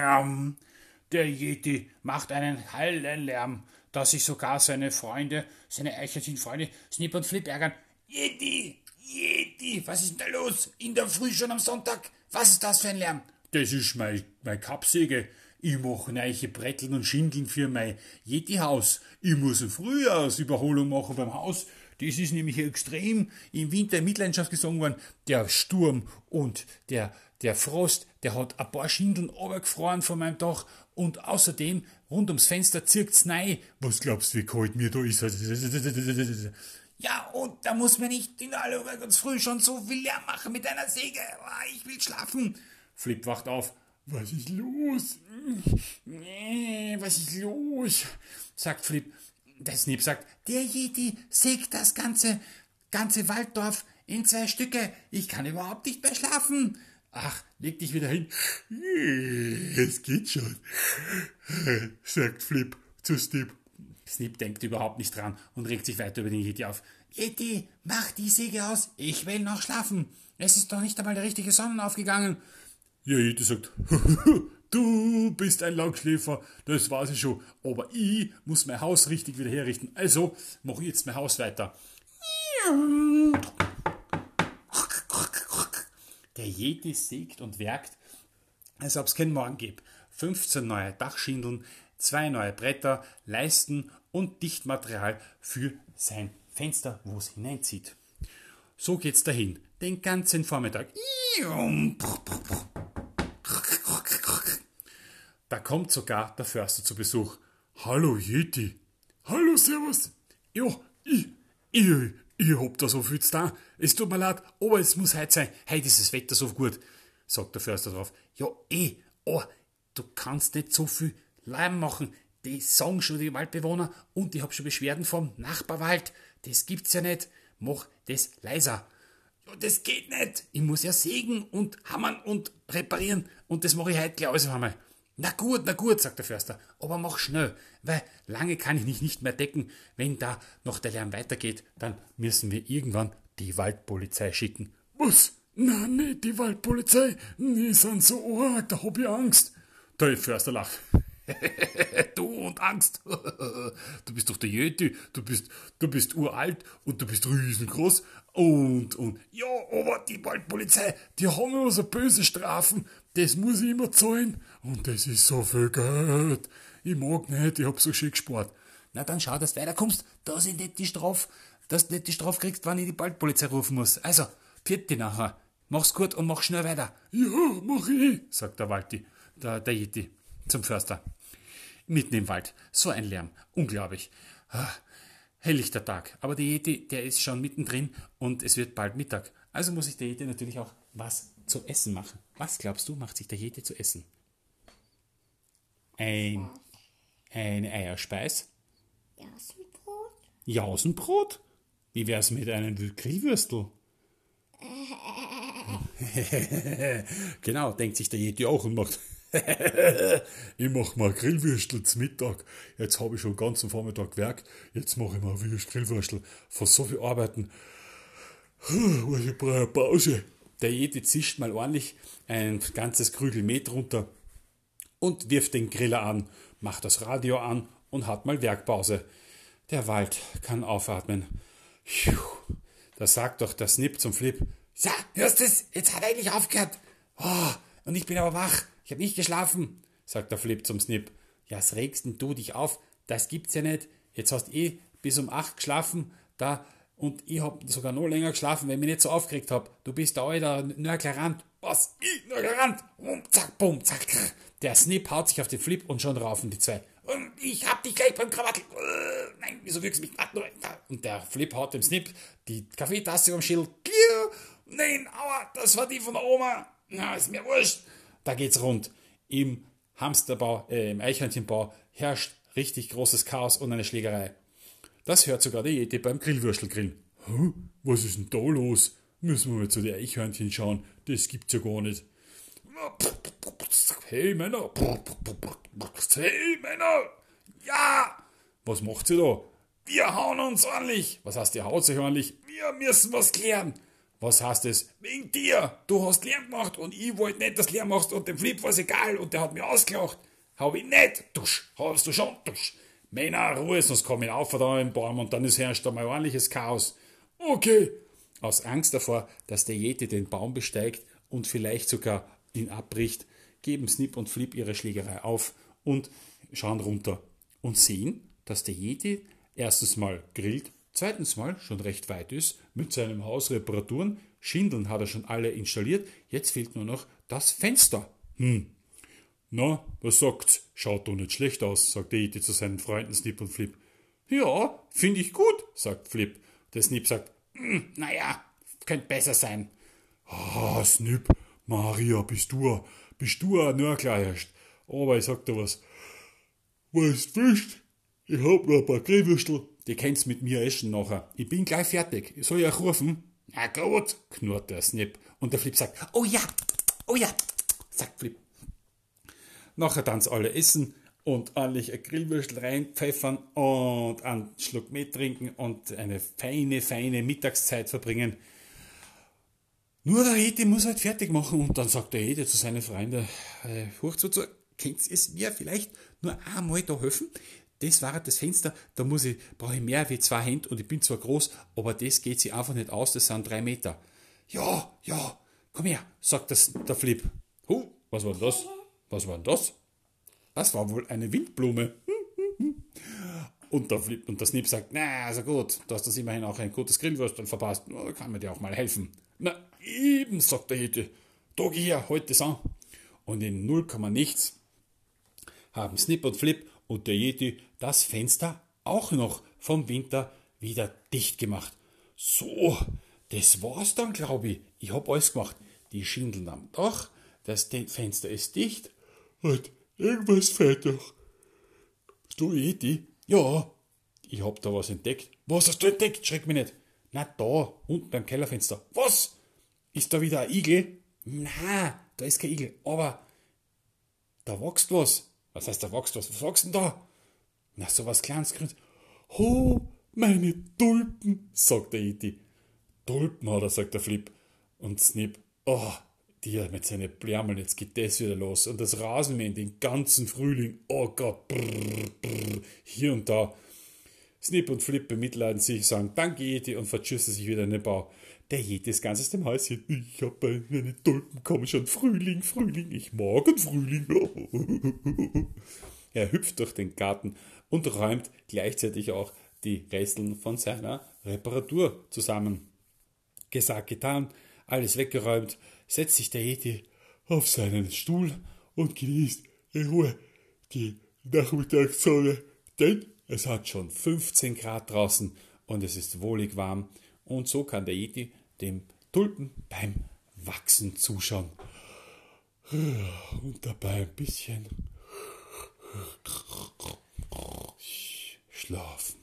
Lärm. Der Yeti macht einen Höllenlärm, dass sich sogar seine Freunde, seine Eichhörnchenfreunde, Snip und Flip ärgern. Yeti, Yeti, was ist denn da los? In der Früh schon am Sonntag? Was ist das für ein Lärm? Das ist mein, mein Kappsäge. Ich mache neue Bretteln und Schindeln für mein Yeti-Haus. Ich muss eine Frühjahrsüberholung machen beim Haus. Das ist nämlich extrem im Winter in Mitleidenschaft gesogen worden. Der Sturm und der, der Frost, der hat ein paar Schindeln runtergefroren von meinem Dach und außerdem rund ums Fenster zirkt's nein. Was glaubst du, wie kalt mir da ist? Ja, und da muss man nicht in aller Ruhe ganz früh schon so viel Lärm machen mit einer Säge. Ah, ich will schlafen. Flip wacht auf. Was ist los? Nee, was ist los? sagt Flip. Der Snip sagt, der Yeti sägt das ganze, ganze Walddorf in zwei Stücke. Ich kann überhaupt nicht mehr schlafen. Ach, leg dich wieder hin. Es geht schon, sagt Flip zu Snip. Snip denkt überhaupt nicht dran und regt sich weiter über den Yeti auf. Yeti, mach die Säge aus. Ich will noch schlafen. Es ist doch nicht einmal der richtige Sonnenaufgegangen. Ja, Yeti sagt, du bist ein Langschläfer, das weiß ich schon, aber ich muss mein Haus richtig wieder herrichten. Also mach ich jetzt mein Haus weiter. Der Yeti sägt und werkt, als ob es keinen Morgen gibt. 15 neue Dachschindeln, zwei neue Bretter, Leisten und Dichtmaterial für sein Fenster, wo es hineinzieht. So geht's dahin, den ganzen Vormittag. Da kommt sogar der Förster zu Besuch. Hallo Yeti. Hallo, Servus. Ja, ich, ich, ich hab da so viel zu tun. Es tut mir leid, aber es muss heute sein. Heute ist das Wetter so gut, sagt der Förster drauf. Ja, eh, oh, du kannst nicht so viel Lärm machen. Die sagen schon die Waldbewohner und ich hab schon Beschwerden vom Nachbarwald. Das gibt's ja nicht. Mach das leiser. Ja, das geht nicht. Ich muss ja sägen und hammern und reparieren und das mache ich heute gleich alles auf einmal. Na gut, na gut, sagt der Förster, aber mach schnell, weil lange kann ich mich nicht mehr decken. Wenn da noch der Lärm weitergeht, dann müssen wir irgendwann die Waldpolizei schicken. Was? Na, nicht die Waldpolizei. Die sind so arg, da hab ich Angst. Der Förster lacht. du und Angst. du bist doch der Yeti, du bist, du bist uralt und du bist riesengroß und, und, ja, aber die Waldpolizei, die haben immer so böse Strafen, das muss ich immer zahlen und das ist so viel Geld. Ich mag nicht, ich hab so schön gespart. Na dann schau, dass du weiterkommst, dass ich nicht die Strafe, dass du nicht die Strafe kriegst, wenn ich die Waldpolizei rufen muss. Also, vierte nachher. Mach's gut und mach schnell weiter. Ja, mach ich, sagt der Walti, der, der Yeti, zum Förster. Mitten im Wald. So ein Lärm. Unglaublich. Ah, helllichter Tag. Aber der Yeti, der ist schon mittendrin und es wird bald Mittag. Also muss sich der Yeti natürlich auch was zu essen machen. Was glaubst du, macht sich der Yeti zu essen? Ein, eine Eierspeis? Jausenbrot? Jausenbrot? Wie wär's mit einem Grillwürstel? genau, denkt sich der Yeti auch und macht. ich mach mal Grillwürstel zum Mittag. Jetzt habe ich schon den ganzen Vormittag gewerkt. Jetzt mache ich mal Grillwürstel. Von so viel Arbeiten. Ich brauche eine Pause. Der Yeti zischt mal ordentlich ein ganzes Krügel Met runter und wirft den Griller an, macht das Radio an und hat mal Werkpause. Der Wald kann aufatmen. Da sagt doch der Snip zum Flip. Ja, hörst du's? Jetzt hat er eigentlich aufgehört. Oh, und ich bin aber wach. Ich habe nicht geschlafen, sagt der Flip zum Snip. Ja, was regst denn du dich auf? Das gibt's ja nicht. Jetzt hast eh bis um acht geschlafen, da und ich hab sogar noch länger geschlafen, weil ich mich nicht so aufgeregt hab. Du bist da alter Nörglerant. Was? Ich Nörglerant? Und zack, bumm, zack. Der Snip haut sich auf den Flip und schon raufen die zwei. Und ich hab dich gleich beim Krawattel. Uh, nein, wieso wirkst du mich Und der Flip haut dem Snip die Kaffeetasse am Schild. Nein, aua, das war die von der Oma. Na, ist mir wurscht. Da geht's rund. Im Hamsterbau, äh, im Eichhörnchenbau herrscht richtig großes Chaos und eine Schlägerei. Das hört sogar der Yeti beim Grillwürstelgrillen. Was ist denn da los? Müssen wir mal zu den Eichhörnchen schauen. Das gibt's ja gar nicht. Hey Männer! Hey Männer! Ja! Was macht ihr da? Wir hauen uns ordentlich! Was heißt, ihr haut sich ordentlich? Wir müssen was klären! Was heißt es? Wegen dir! Du hast Lärm gemacht und ich wollte nicht, dass du Lärm machst und dem Flip war's egal und der hat mir ausgelacht. Hab ich nicht! Dusch! Hast du schon! Dusch! Männer, Ruhe, sonst komm ich auf da im Baum und dann ist herrscht da mal ordentliches Chaos. Okay! Aus Angst davor, dass der Yeti den Baum besteigt und vielleicht sogar ihn abbricht, geben Snip und Flip ihre Schlägerei auf und schauen runter und sehen, dass der Yeti erstens mal grillt, zweitens mal schon recht weit ist mit seinem Haus Reparaturen. Schindeln hat er schon alle installiert, jetzt fehlt nur noch das Fenster. Hm. Na, was sagt's? Schaut doch nicht schlecht aus, sagt der Yeti zu seinen Freunden Snip und Flip. Ja, finde ich gut, sagt Flip. Der Snip sagt, hm, naja, könnte besser sein. Ah, Snip, Maria, bist du, bist du ein Nörgler erst. Aber ich sag dir was. Weißt wischt? Ich hab noch ein paar Grillwürstel. Die kennst mit mir essen nachher. Ich bin gleich fertig. Soll ich euch rufen? Na gut, knurrt der Snip. Und der Flip sagt, oh ja, oh ja, sagt Flip. Nachher dann alle essen und ordentlich ein Grillwürstel reinpfeffern und einen Schluck mit trinken und eine feine, feine Mittagszeit verbringen. Nur der Hete muss halt fertig machen und dann sagt der Hete zu seinen Freunden, äh, zu, könnt ihr es mir vielleicht nur einmal da helfen? Das war das Fenster, da muss ich, brauche ich mehr wie zwei Hände und ich bin zwar groß, aber das geht sich einfach nicht aus, das sind drei Meter. Ja, ja, komm her, sagt das, der Flip. Huh, was war das? Was war denn das? Das war wohl eine Windblume. Und der Flip und der Snip sagt, na, also gut, du hast das immerhin auch ein gutes Grillwürstel verpasst, da kann man dir auch mal helfen. Na, eben, sagt der Hete, da geh her, halt das an. Und in 0, nichts haben Snip und Flip und der Yeti das Fenster auch noch vom Winter wieder dicht gemacht. So, das war's dann, glaube ich. Ich hab alles gemacht. Die Schindeln am Dach, das Fenster ist dicht. Und irgendwas fehlt noch. Du, Yeti? Ja. Ich hab da was entdeckt. Was hast du entdeckt? Schreck mich nicht. Na, da, unten beim Kellerfenster. Was? Ist da wieder ein Igel? Na, da ist kein Igel, aber da wächst was. Was heißt, da wächst was? Was wächst denn da? Na, so was kleines Grünes. Oh, meine Tulpen, sagt der Iti. Tulpen, hat er, sagt der Flip. Und Snip, oh, die mit seinen Blärmeln, jetzt geht das wieder los. Und das Rasenmähen den ganzen Frühling, oh Gott, brrr, brrr, hier und da. Snip und Flip bemitleiden sich, sagen Danke, Yeti und verschüssen sich wieder in den Bau. Der Yeti ist ganz aus dem Häuschen. Ich hab meine Tulpen, komm schon, Frühling, Frühling, ich mag einen Frühling. er hüpft durch den Garten und räumt gleichzeitig auch die Resteln von seiner Reparatur zusammen. Gesagt, getan, alles weggeräumt, setzt sich der Yeti auf seinen Stuhl und genießt in Ruhe die Nachmittagssonne, denn es hat schon 15 Grad draußen und es ist wohlig warm und so kann der Yeti dem Tulpen beim Wachsen zuschauen und dabei ein bisschen schlafen.